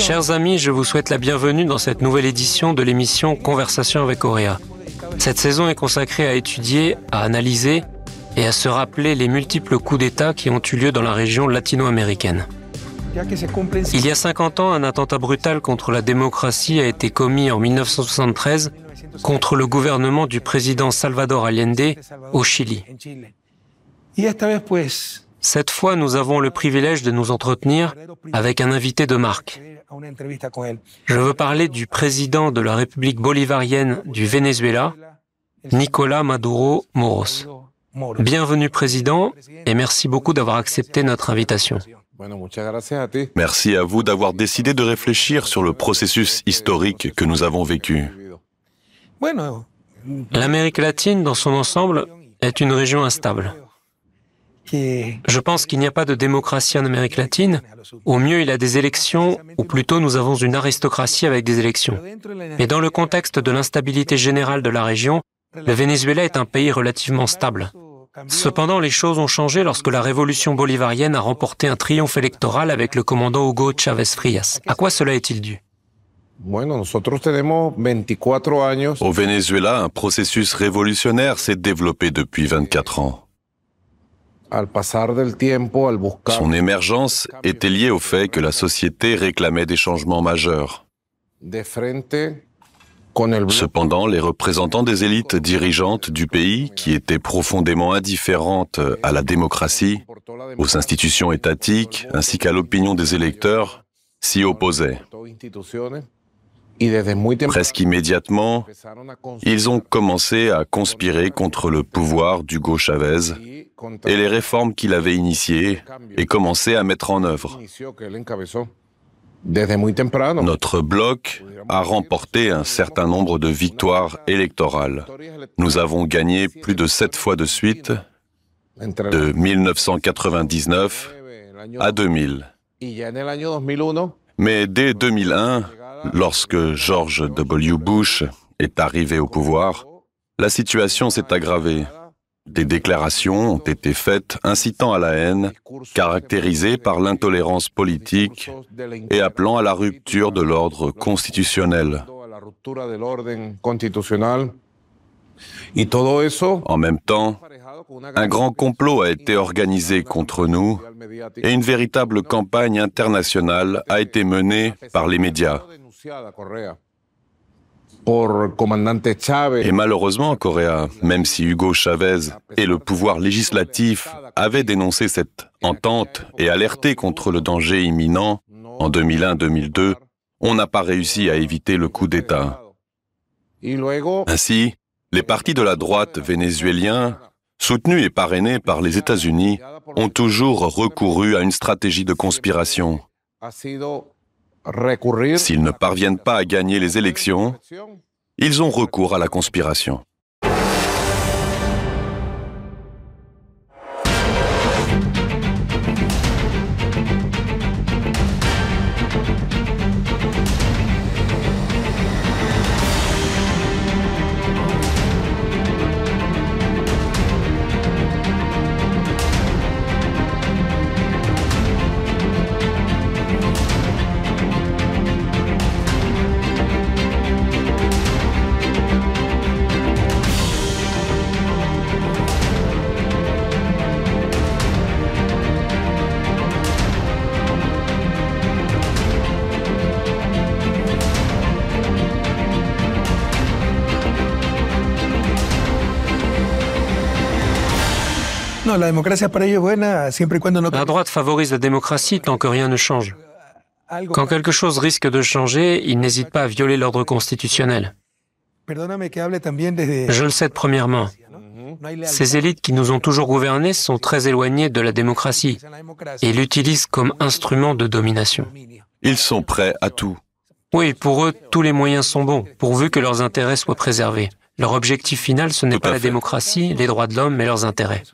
Chers amis, je vous souhaite la bienvenue dans cette nouvelle édition de l'émission Conversation avec Auréa. Cette saison est consacrée à étudier, à analyser et à se rappeler les multiples coups d'État qui ont eu lieu dans la région latino-américaine. Il y a 50 ans, un attentat brutal contre la démocratie a été commis en 1973 contre le gouvernement du président Salvador Allende au Chili. Cette fois, nous avons le privilège de nous entretenir avec un invité de marque. Je veux parler du président de la République bolivarienne du Venezuela, Nicolas Maduro Moros. Bienvenue président et merci beaucoup d'avoir accepté notre invitation. Merci à vous d'avoir décidé de réfléchir sur le processus historique que nous avons vécu. L'Amérique latine dans son ensemble est une région instable. Je pense qu'il n'y a pas de démocratie en Amérique latine. Au mieux, il y a des élections, ou plutôt nous avons une aristocratie avec des élections. Mais dans le contexte de l'instabilité générale de la région, le Venezuela est un pays relativement stable. Cependant, les choses ont changé lorsque la révolution bolivarienne a remporté un triomphe électoral avec le commandant Hugo Chavez Frias. À quoi cela est-il dû? Au Venezuela, un processus révolutionnaire s'est développé depuis 24 ans. Son émergence était liée au fait que la société réclamait des changements majeurs. Cependant, les représentants des élites dirigeantes du pays, qui étaient profondément indifférentes à la démocratie, aux institutions étatiques, ainsi qu'à l'opinion des électeurs, s'y opposaient. Presque immédiatement, ils ont commencé à conspirer contre le pouvoir d'Hugo Chavez et les réformes qu'il avait initiées et commencé à mettre en œuvre. Notre bloc a remporté un certain nombre de victoires électorales. Nous avons gagné plus de sept fois de suite, de 1999 à 2000. Mais dès 2001, lorsque George W. Bush est arrivé au pouvoir, la situation s'est aggravée. Des déclarations ont été faites incitant à la haine, caractérisées par l'intolérance politique et appelant à la rupture de l'ordre constitutionnel. En même temps, un grand complot a été organisé contre nous et une véritable campagne internationale a été menée par les médias. Et malheureusement, Correa, même si Hugo Chavez et le pouvoir législatif avaient dénoncé cette entente et alerté contre le danger imminent en 2001-2002, on n'a pas réussi à éviter le coup d'État. Ainsi, les partis de la droite vénézuéliens, soutenus et parrainés par les États-Unis, ont toujours recouru à une stratégie de conspiration. S'ils ne parviennent pas à gagner les élections, ils ont recours à la conspiration. La droite favorise la démocratie tant que rien ne change. Quand quelque chose risque de changer, il n'hésite pas à violer l'ordre constitutionnel. Je le sais de première main. Ces élites qui nous ont toujours gouvernés sont très éloignées de la démocratie et l'utilisent comme instrument de domination. Ils sont prêts à tout. Oui, pour eux, tous les moyens sont bons, pourvu que leurs intérêts soient préservés. Leur objectif final, ce n'est pas la démocratie, les droits de l'homme, mais leurs intérêts.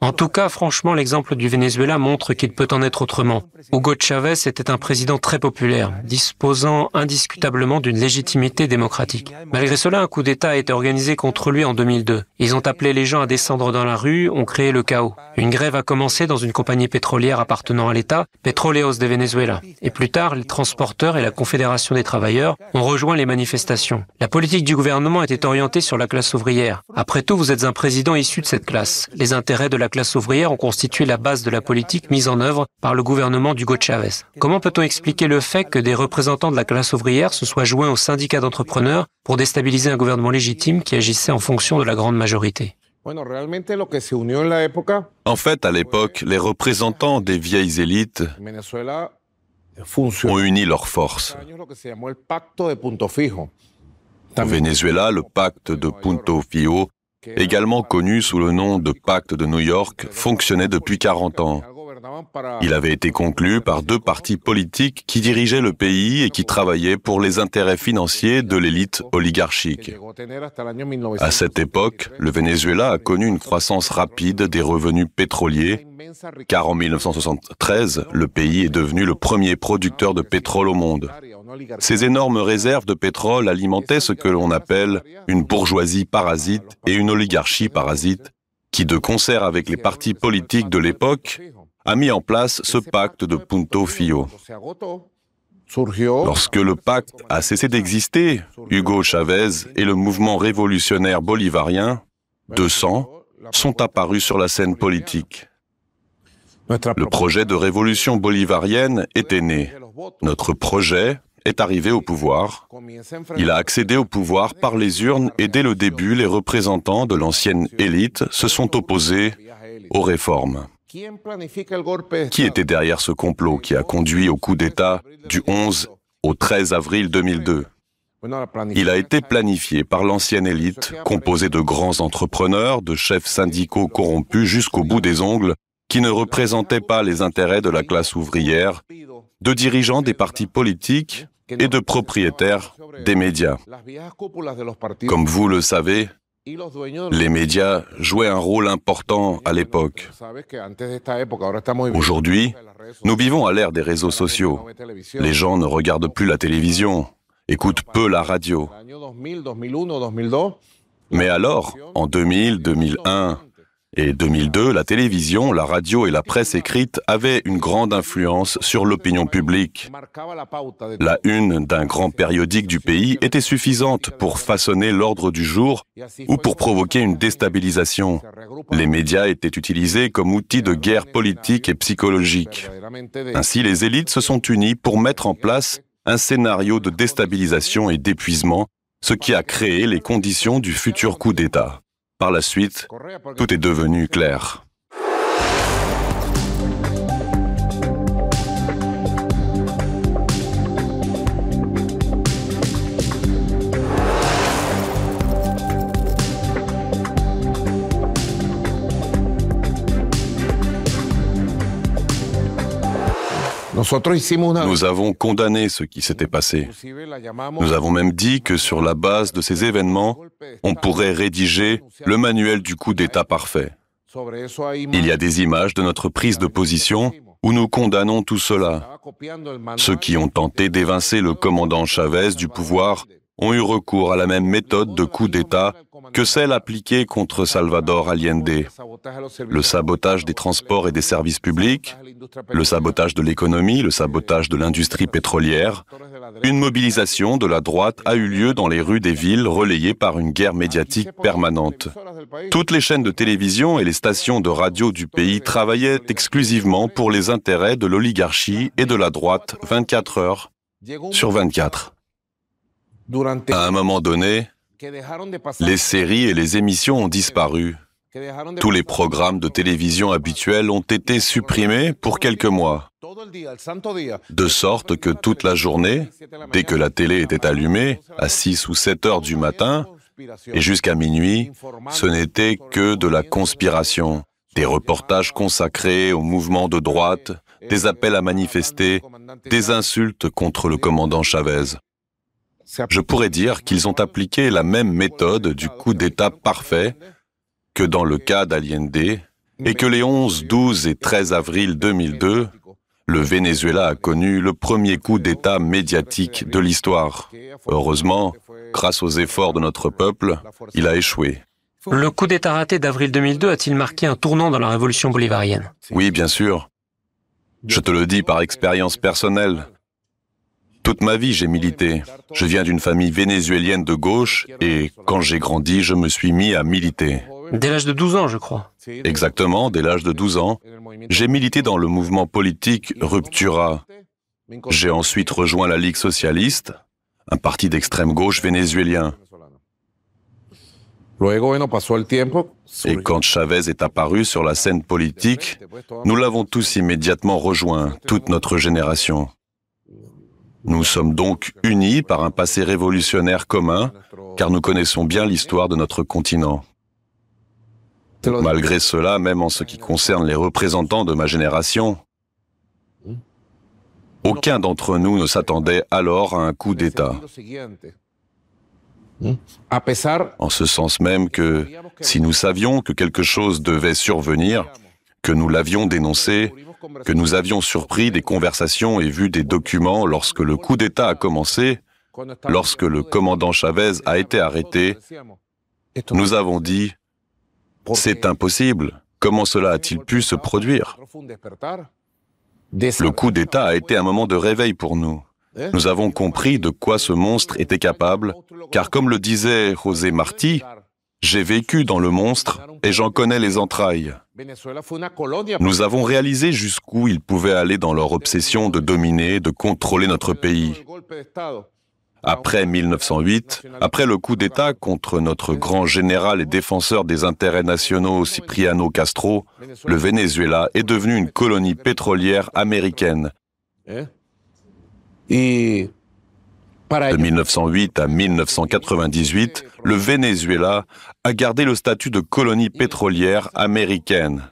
En tout cas, franchement, l'exemple du Venezuela montre qu'il peut en être autrement. Hugo Chavez était un président très populaire, disposant indiscutablement d'une légitimité démocratique. Malgré cela, un coup d'État a été organisé contre lui en 2002. Ils ont appelé les gens à descendre dans la rue, ont créé le chaos. Une grève a commencé dans une compagnie pétrolière appartenant à l'État, Petroleos de Venezuela. Et plus tard, les transporteurs et la Confédération des travailleurs ont rejoint les manifestations. La politique du gouvernement était orientée sur la classe ouvrière. Après tout, vous êtes un président issu de cette classe. Les intérêts de la classe ouvrière ont constitué la base de la politique mise en œuvre par le gouvernement d'Hugo Chavez. Comment peut-on expliquer le fait que des représentants de la classe ouvrière se soient joints aux syndicats d'entrepreneurs pour déstabiliser un gouvernement légitime qui agissait en fonction de la grande majorité? En fait, à l'époque, les représentants des vieilles élites ont uni leurs forces. Au Venezuela, le pacte de Punto Fio, également connu sous le nom de pacte de New York, fonctionnait depuis 40 ans. Il avait été conclu par deux partis politiques qui dirigeaient le pays et qui travaillaient pour les intérêts financiers de l'élite oligarchique. À cette époque, le Venezuela a connu une croissance rapide des revenus pétroliers, car en 1973, le pays est devenu le premier producteur de pétrole au monde. Ces énormes réserves de pétrole alimentaient ce que l'on appelle une bourgeoisie parasite et une oligarchie parasite, qui, de concert avec les partis politiques de l'époque, a mis en place ce pacte de Punto Fio. Lorsque le pacte a cessé d'exister, Hugo Chavez et le mouvement révolutionnaire bolivarien, de sang, sont apparus sur la scène politique. Le projet de révolution bolivarienne était né. Notre projet est arrivé au pouvoir. Il a accédé au pouvoir par les urnes et dès le début, les représentants de l'ancienne élite se sont opposés aux réformes. Qui était derrière ce complot qui a conduit au coup d'État du 11 au 13 avril 2002 il a été planifié par l'ancienne élite, composée de grands entrepreneurs, de chefs syndicaux corrompus jusqu'au bout des ongles, qui ne représentaient pas les intérêts de la classe ouvrière, de dirigeants des partis politiques et de propriétaires des médias. Comme vous le savez, les médias jouaient un rôle important à l'époque. Aujourd'hui, nous vivons à l'ère des réseaux sociaux. Les gens ne regardent plus la télévision, écoutent peu la radio. Mais alors, en 2000, 2001, et 2002, la télévision, la radio et la presse écrite avaient une grande influence sur l'opinion publique. La une d'un grand périodique du pays était suffisante pour façonner l'ordre du jour ou pour provoquer une déstabilisation. Les médias étaient utilisés comme outils de guerre politique et psychologique. Ainsi, les élites se sont unies pour mettre en place un scénario de déstabilisation et d'épuisement, ce qui a créé les conditions du futur coup d'État. Par la suite, tout est devenu clair. Nous avons condamné ce qui s'était passé. Nous avons même dit que sur la base de ces événements, on pourrait rédiger le manuel du coup d'État parfait. Il y a des images de notre prise de position où nous condamnons tout cela. Ceux qui ont tenté d'évincer le commandant Chavez du pouvoir ont eu recours à la même méthode de coup d'État que celle appliquée contre Salvador Allende. Le sabotage des transports et des services publics, le sabotage de l'économie, le sabotage de l'industrie pétrolière. Une mobilisation de la droite a eu lieu dans les rues des villes relayée par une guerre médiatique permanente. Toutes les chaînes de télévision et les stations de radio du pays travaillaient exclusivement pour les intérêts de l'oligarchie et de la droite 24 heures sur 24. À un moment donné, les séries et les émissions ont disparu. Tous les programmes de télévision habituels ont été supprimés pour quelques mois, de sorte que toute la journée, dès que la télé était allumée, à 6 ou 7 heures du matin, et jusqu'à minuit, ce n'était que de la conspiration, des reportages consacrés au mouvement de droite, des appels à manifester, des insultes contre le commandant Chavez. Je pourrais dire qu'ils ont appliqué la même méthode du coup d'État parfait que dans le cas d'Allende et que les 11, 12 et 13 avril 2002, le Venezuela a connu le premier coup d'État médiatique de l'histoire. Heureusement, grâce aux efforts de notre peuple, il a échoué. Le coup d'État raté d'avril 2002 a-t-il marqué un tournant dans la révolution bolivarienne? Oui, bien sûr. Je te le dis par expérience personnelle. Toute ma vie, j'ai milité. Je viens d'une famille vénézuélienne de gauche et quand j'ai grandi, je me suis mis à militer. Dès l'âge de 12 ans, je crois. Exactement, dès l'âge de 12 ans, j'ai milité dans le mouvement politique Ruptura. J'ai ensuite rejoint la Ligue socialiste, un parti d'extrême gauche vénézuélien. Et quand Chavez est apparu sur la scène politique, nous l'avons tous immédiatement rejoint, toute notre génération. Nous sommes donc unis par un passé révolutionnaire commun, car nous connaissons bien l'histoire de notre continent. Malgré cela, même en ce qui concerne les représentants de ma génération, aucun d'entre nous ne s'attendait alors à un coup d'État. En ce sens même que si nous savions que quelque chose devait survenir, que nous l'avions dénoncé, que nous avions surpris des conversations et vu des documents lorsque le coup d'État a commencé, lorsque le commandant Chavez a été arrêté, nous avons dit, c'est impossible, comment cela a-t-il pu se produire? Le coup d'État a été un moment de réveil pour nous. Nous avons compris de quoi ce monstre était capable, car comme le disait José Martí, j'ai vécu dans le monstre et j'en connais les entrailles. Nous avons réalisé jusqu'où ils pouvaient aller dans leur obsession de dominer, de contrôler notre pays. Après 1908, après le coup d'État contre notre grand général et défenseur des intérêts nationaux Cipriano Castro, le Venezuela est devenu une colonie pétrolière américaine. De 1908 à 1998, le Venezuela a gardé le statut de colonie pétrolière américaine.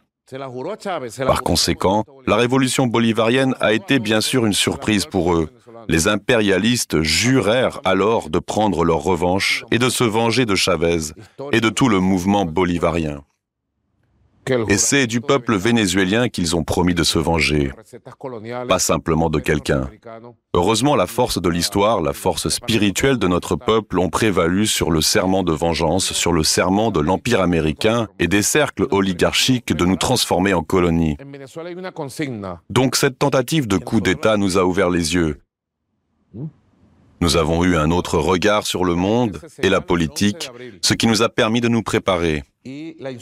Par conséquent, la révolution bolivarienne a été bien sûr une surprise pour eux. Les impérialistes jurèrent alors de prendre leur revanche et de se venger de Chavez et de tout le mouvement bolivarien. Et c'est du peuple vénézuélien qu'ils ont promis de se venger, pas simplement de quelqu'un. Heureusement, la force de l'histoire, la force spirituelle de notre peuple ont prévalu sur le serment de vengeance, sur le serment de l'Empire américain et des cercles oligarchiques de nous transformer en colonie. Donc cette tentative de coup d'État nous a ouvert les yeux. Nous avons eu un autre regard sur le monde et la politique, ce qui nous a permis de nous préparer.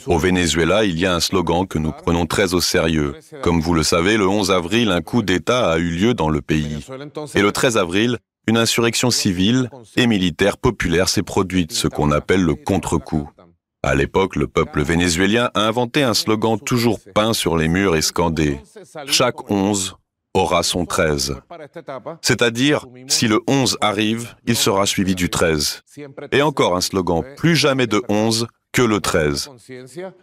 Au Venezuela, il y a un slogan que nous prenons très au sérieux. Comme vous le savez, le 11 avril, un coup d'État a eu lieu dans le pays. Et le 13 avril, une insurrection civile et militaire populaire s'est produite, ce qu'on appelle le contre-coup. À l'époque, le peuple vénézuélien a inventé un slogan toujours peint sur les murs et scandé. Chaque 11 aura son 13. C'est-à-dire, si le 11 arrive, il sera suivi du 13. Et encore un slogan, plus jamais de 11, que le 13.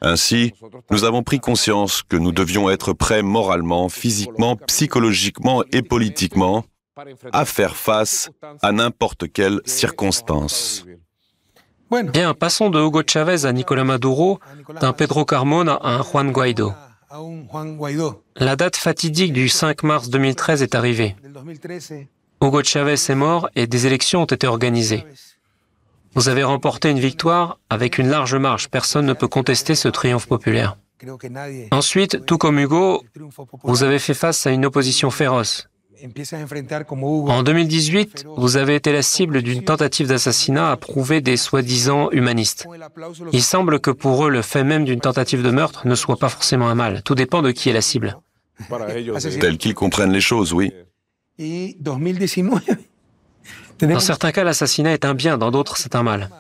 Ainsi, nous avons pris conscience que nous devions être prêts moralement, physiquement, psychologiquement et politiquement à faire face à n'importe quelle circonstance. Bien, passons de Hugo Chavez à Nicolas Maduro, d'un Pedro Carmona à un Juan Guaido. La date fatidique du 5 mars 2013 est arrivée. Hugo Chavez est mort et des élections ont été organisées. Vous avez remporté une victoire avec une large marge. Personne ne peut contester ce triomphe populaire. Ensuite, tout comme Hugo, vous avez fait face à une opposition féroce. En 2018, vous avez été la cible d'une tentative d'assassinat approuvée des soi-disant humanistes. Il semble que pour eux, le fait même d'une tentative de meurtre ne soit pas forcément un mal. Tout dépend de qui est la cible. Tel qu'ils comprennent les choses, oui. Dans certains cas, l'assassinat est un bien, dans d'autres, c'est un mal.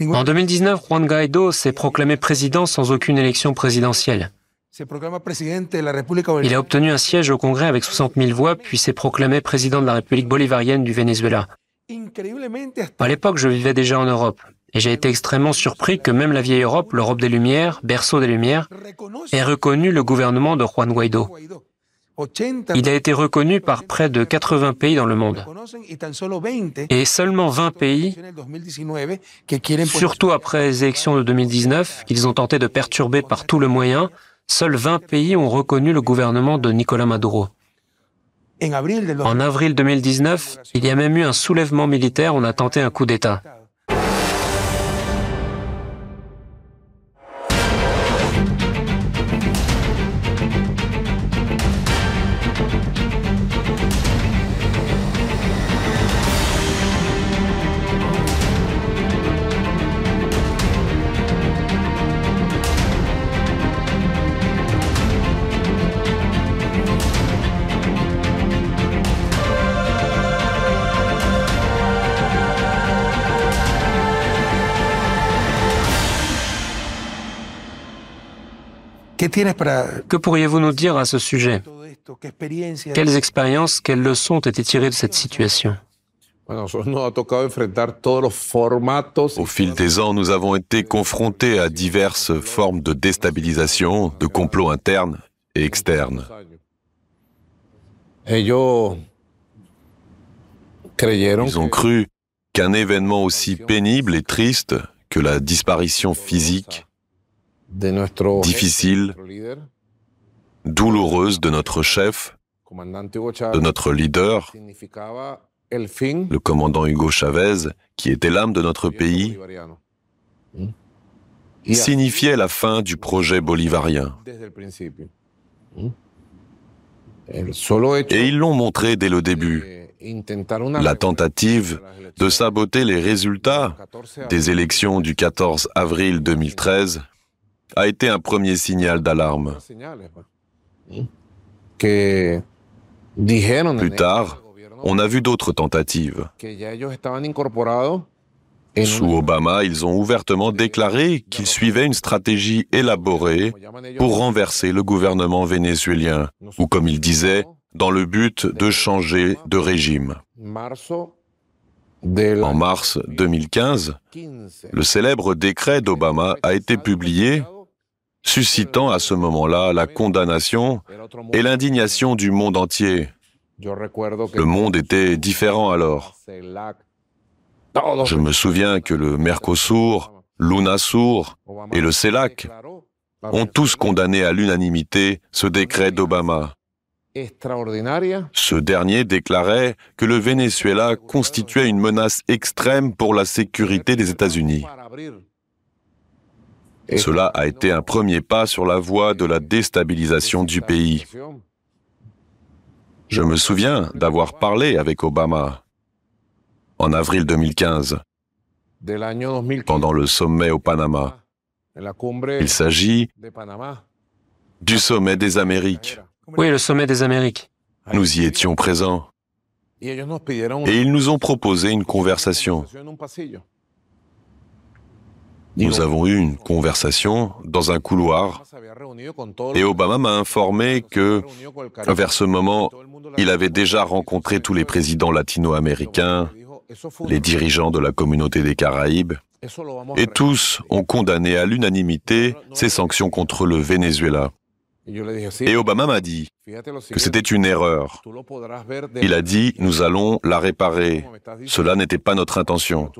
En 2019, Juan Guaido s'est proclamé président sans aucune élection présidentielle. Il a obtenu un siège au Congrès avec 60 000 voix, puis s'est proclamé président de la République bolivarienne du Venezuela. À l'époque, je vivais déjà en Europe, et j'ai été extrêmement surpris que même la vieille Europe, l'Europe des Lumières, berceau des Lumières, ait reconnu le gouvernement de Juan Guaido. Il a été reconnu par près de 80 pays dans le monde. Et seulement 20 pays, surtout après les élections de 2019, qu'ils ont tenté de perturber par tout le moyen, seuls 20 pays ont reconnu le gouvernement de Nicolas Maduro. En avril 2019, il y a même eu un soulèvement militaire, on a tenté un coup d'État. Que pourriez-vous nous dire à ce sujet Quelles expériences, quelles leçons ont été tirées de cette situation? Au fil des ans, nous avons été confrontés à diverses formes de déstabilisation, de complots internes et externes. Ils ont cru qu'un événement aussi pénible et triste que la disparition physique difficile, douloureuse de notre chef, de notre leader, le commandant Hugo Chavez, qui était l'âme de notre pays, signifiait la fin du projet bolivarien. Et ils l'ont montré dès le début. La tentative de saboter les résultats des élections du 14 avril 2013 a été un premier signal d'alarme. Plus tard, on a vu d'autres tentatives. Sous Obama, ils ont ouvertement déclaré qu'ils suivaient une stratégie élaborée pour renverser le gouvernement vénézuélien, ou comme ils disaient, dans le but de changer de régime. En mars 2015, le célèbre décret d'Obama a été publié suscitant à ce moment-là la condamnation et l'indignation du monde entier. Le monde était différent alors. Je me souviens que le Mercosur, l'UNASUR et le CELAC ont tous condamné à l'unanimité ce décret d'Obama. Ce dernier déclarait que le Venezuela constituait une menace extrême pour la sécurité des États-Unis. Cela a été un premier pas sur la voie de la déstabilisation du pays. Je me souviens d'avoir parlé avec Obama en avril 2015, pendant le sommet au Panama. Il s'agit du sommet des Amériques. Oui, le sommet des Amériques. Nous y étions présents. Et ils nous ont proposé une conversation. Nous avons eu une conversation dans un couloir et Obama m'a informé que, vers ce moment, il avait déjà rencontré tous les présidents latino-américains, les dirigeants de la communauté des Caraïbes, et tous ont condamné à l'unanimité ces sanctions contre le Venezuela. Et Obama m'a dit que c'était une erreur. Il a dit, nous allons la réparer. Cela n'était pas notre intention.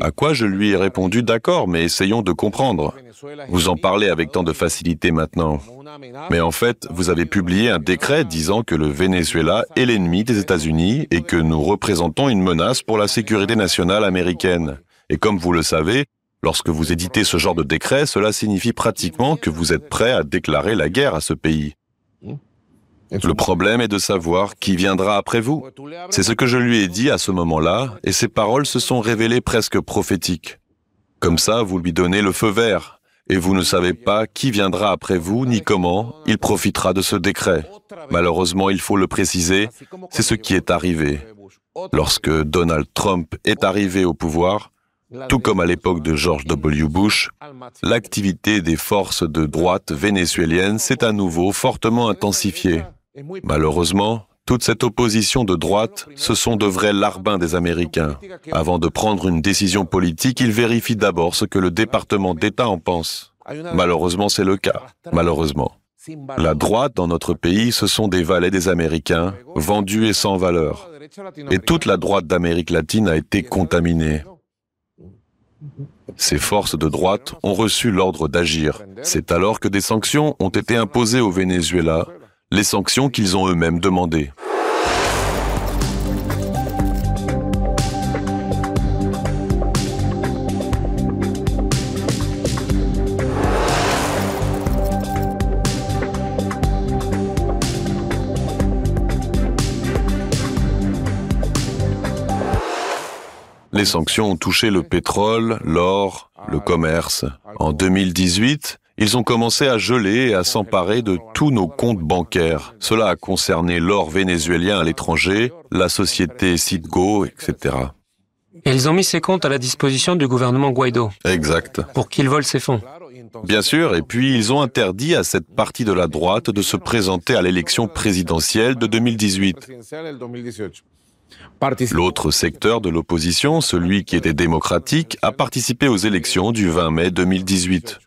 À quoi je lui ai répondu, d'accord, mais essayons de comprendre. Vous en parlez avec tant de facilité maintenant. Mais en fait, vous avez publié un décret disant que le Venezuela est l'ennemi des États-Unis et que nous représentons une menace pour la sécurité nationale américaine. Et comme vous le savez, Lorsque vous éditez ce genre de décret, cela signifie pratiquement que vous êtes prêt à déclarer la guerre à ce pays. Le problème est de savoir qui viendra après vous. C'est ce que je lui ai dit à ce moment-là, et ses paroles se sont révélées presque prophétiques. Comme ça, vous lui donnez le feu vert, et vous ne savez pas qui viendra après vous, ni comment il profitera de ce décret. Malheureusement, il faut le préciser, c'est ce qui est arrivé. Lorsque Donald Trump est arrivé au pouvoir, tout comme à l'époque de George W. Bush, l'activité des forces de droite vénézuéliennes s'est à nouveau fortement intensifiée. Malheureusement, toute cette opposition de droite, ce sont de vrais larbins des Américains. Avant de prendre une décision politique, ils vérifient d'abord ce que le département d'État en pense. Malheureusement, c'est le cas. Malheureusement. La droite dans notre pays, ce sont des valets des Américains, vendus et sans valeur. Et toute la droite d'Amérique latine a été contaminée. Ces forces de droite ont reçu l'ordre d'agir. C'est alors que des sanctions ont été imposées au Venezuela, les sanctions qu'ils ont eux-mêmes demandées. Les sanctions ont touché le pétrole, l'or, le commerce. En 2018, ils ont commencé à geler et à s'emparer de tous nos comptes bancaires. Cela a concerné l'or vénézuélien à l'étranger, la société Citgo, etc. Et ils ont mis ces comptes à la disposition du gouvernement Guaido. Exact. Pour qu'il vole ces fonds. Bien sûr, et puis ils ont interdit à cette partie de la droite de se présenter à l'élection présidentielle de 2018. L'autre secteur de l'opposition, celui qui était démocratique, a participé aux élections du 20 mai 2018.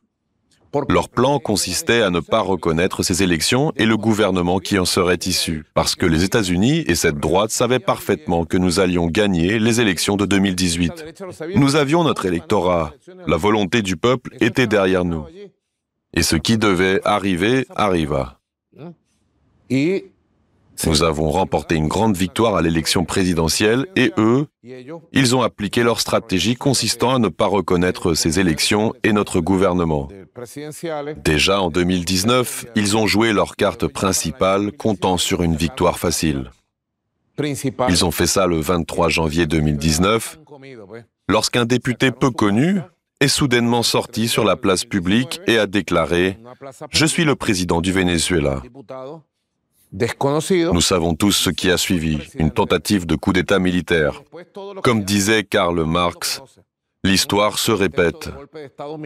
Leur plan consistait à ne pas reconnaître ces élections et le gouvernement qui en serait issu, parce que les États-Unis et cette droite savaient parfaitement que nous allions gagner les élections de 2018. Nous avions notre électorat, la volonté du peuple était derrière nous. Et ce qui devait arriver arriva. Nous avons remporté une grande victoire à l'élection présidentielle et eux, ils ont appliqué leur stratégie consistant à ne pas reconnaître ces élections et notre gouvernement. Déjà en 2019, ils ont joué leur carte principale comptant sur une victoire facile. Ils ont fait ça le 23 janvier 2019, lorsqu'un député peu connu est soudainement sorti sur la place publique et a déclaré ⁇ Je suis le président du Venezuela ⁇ nous savons tous ce qui a suivi, une tentative de coup d'État militaire. Comme disait Karl Marx, l'histoire se répète.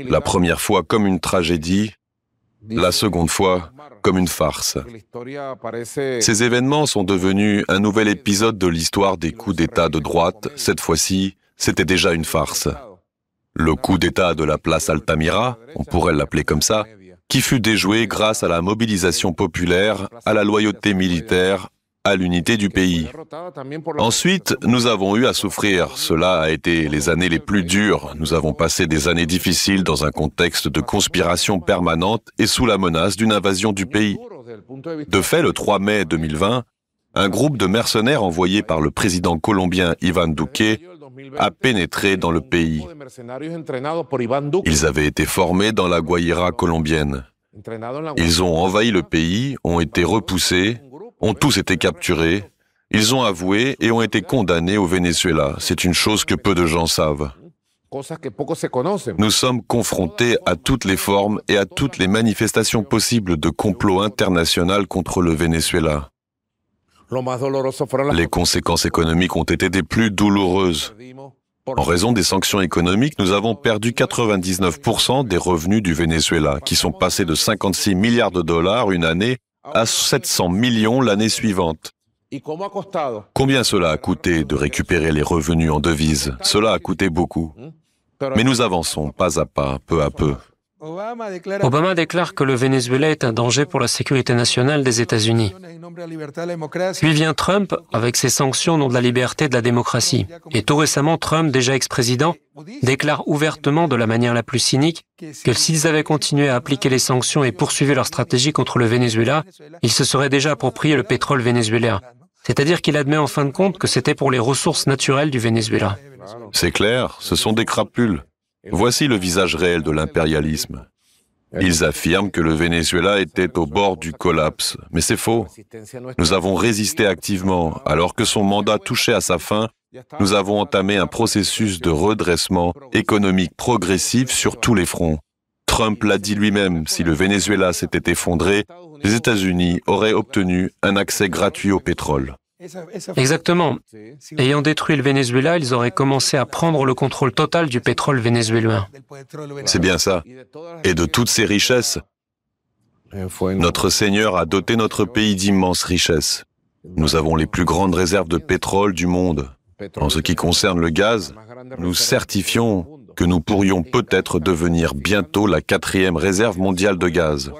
La première fois comme une tragédie, la seconde fois comme une farce. Ces événements sont devenus un nouvel épisode de l'histoire des coups d'État de droite. Cette fois-ci, c'était déjà une farce. Le coup d'État de la place Altamira, on pourrait l'appeler comme ça, qui fut déjoué grâce à la mobilisation populaire, à la loyauté militaire, à l'unité du pays. Ensuite, nous avons eu à souffrir. Cela a été les années les plus dures. Nous avons passé des années difficiles dans un contexte de conspiration permanente et sous la menace d'une invasion du pays. De fait, le 3 mai 2020, un groupe de mercenaires envoyé par le président colombien Ivan Duque a pénétré dans le pays. Ils avaient été formés dans la Guaira colombienne. Ils ont envahi le pays, ont été repoussés, ont tous été capturés, ils ont avoué et ont été condamnés au Venezuela. C'est une chose que peu de gens savent. Nous sommes confrontés à toutes les formes et à toutes les manifestations possibles de complot international contre le Venezuela. Les conséquences économiques ont été des plus douloureuses. En raison des sanctions économiques, nous avons perdu 99% des revenus du Venezuela, qui sont passés de 56 milliards de dollars une année à 700 millions l'année suivante. Combien cela a coûté de récupérer les revenus en devises Cela a coûté beaucoup. Mais nous avançons pas à pas, peu à peu. Obama déclare que le Venezuela est un danger pour la sécurité nationale des États-Unis. Puis vient Trump avec ses sanctions au nom de la liberté et de la démocratie. Et tout récemment, Trump, déjà ex-président, déclare ouvertement de la manière la plus cynique que s'ils avaient continué à appliquer les sanctions et poursuivi leur stratégie contre le Venezuela, ils se seraient déjà approprié le pétrole vénézuélien. C'est-à-dire qu'il admet en fin de compte que c'était pour les ressources naturelles du Venezuela. C'est clair, ce sont des crapules. Voici le visage réel de l'impérialisme. Ils affirment que le Venezuela était au bord du collapse, mais c'est faux. Nous avons résisté activement. Alors que son mandat touchait à sa fin, nous avons entamé un processus de redressement économique progressif sur tous les fronts. Trump l'a dit lui-même, si le Venezuela s'était effondré, les États-Unis auraient obtenu un accès gratuit au pétrole. Exactement. Ayant détruit le Venezuela, ils auraient commencé à prendre le contrôle total du pétrole vénézuélien. C'est bien ça. Et de toutes ces richesses, notre Seigneur a doté notre pays d'immenses richesses. Nous avons les plus grandes réserves de pétrole du monde. En ce qui concerne le gaz, nous certifions que nous pourrions peut-être devenir bientôt la quatrième réserve mondiale de gaz.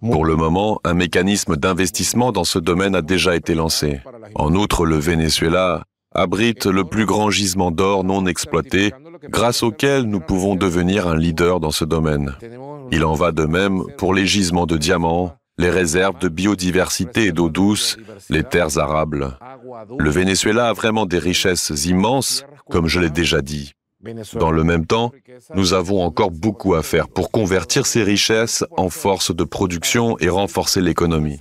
Pour le moment, un mécanisme d'investissement dans ce domaine a déjà été lancé. En outre, le Venezuela abrite le plus grand gisement d'or non exploité, grâce auquel nous pouvons devenir un leader dans ce domaine. Il en va de même pour les gisements de diamants, les réserves de biodiversité et d'eau douce, les terres arables. Le Venezuela a vraiment des richesses immenses, comme je l'ai déjà dit. Dans le même temps, nous avons encore beaucoup à faire pour convertir ces richesses en force de production et renforcer l'économie.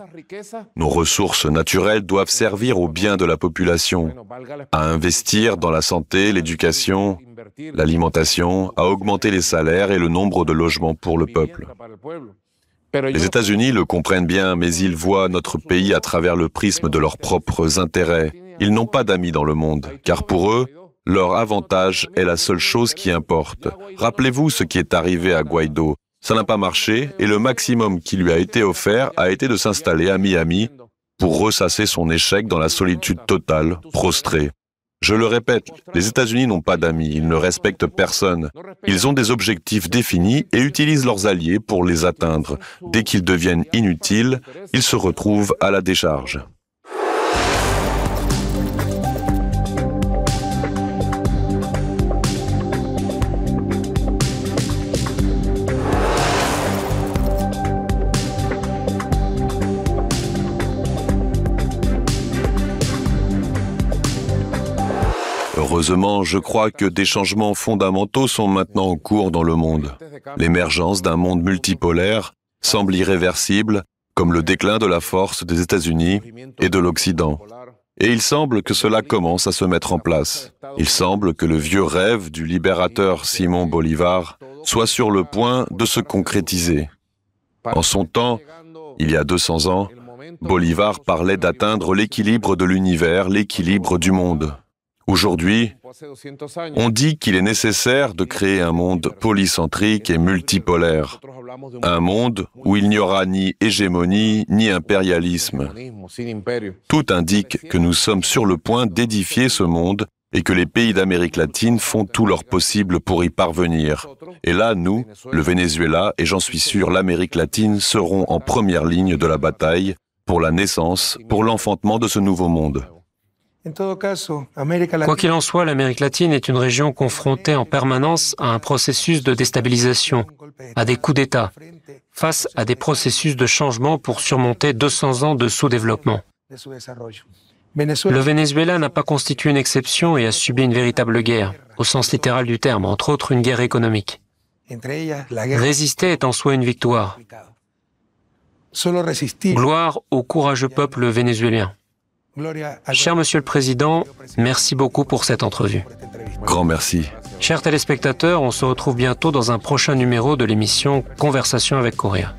Nos ressources naturelles doivent servir au bien de la population, à investir dans la santé, l'éducation, l'alimentation, à augmenter les salaires et le nombre de logements pour le peuple. Les États-Unis le comprennent bien, mais ils voient notre pays à travers le prisme de leurs propres intérêts. Ils n'ont pas d'amis dans le monde, car pour eux, leur avantage est la seule chose qui importe. Rappelez-vous ce qui est arrivé à Guaido. Ça n'a pas marché et le maximum qui lui a été offert a été de s'installer à Miami pour ressasser son échec dans la solitude totale, prostré. Je le répète, les États-Unis n'ont pas d'amis, ils ne respectent personne. Ils ont des objectifs définis et utilisent leurs alliés pour les atteindre. Dès qu'ils deviennent inutiles, ils se retrouvent à la décharge. Heureusement, je crois que des changements fondamentaux sont maintenant en cours dans le monde. L'émergence d'un monde multipolaire semble irréversible, comme le déclin de la force des États-Unis et de l'Occident. Et il semble que cela commence à se mettre en place. Il semble que le vieux rêve du libérateur Simon Bolivar soit sur le point de se concrétiser. En son temps, il y a 200 ans, Bolivar parlait d'atteindre l'équilibre de l'univers, l'équilibre du monde. Aujourd'hui, on dit qu'il est nécessaire de créer un monde polycentrique et multipolaire, un monde où il n'y aura ni hégémonie ni impérialisme. Tout indique que nous sommes sur le point d'édifier ce monde et que les pays d'Amérique latine font tout leur possible pour y parvenir. Et là, nous, le Venezuela et j'en suis sûr l'Amérique latine seront en première ligne de la bataille pour la naissance, pour l'enfantement de ce nouveau monde. Quoi qu'il en soit, l'Amérique latine est une région confrontée en permanence à un processus de déstabilisation, à des coups d'État, face à des processus de changement pour surmonter 200 ans de sous-développement. Le Venezuela n'a pas constitué une exception et a subi une véritable guerre, au sens littéral du terme, entre autres une guerre économique. Résister est en soi une victoire. Gloire au courageux peuple vénézuélien. Cher Monsieur le Président, merci beaucoup pour cette entrevue. Grand merci. Chers téléspectateurs, on se retrouve bientôt dans un prochain numéro de l'émission Conversation avec Coréa.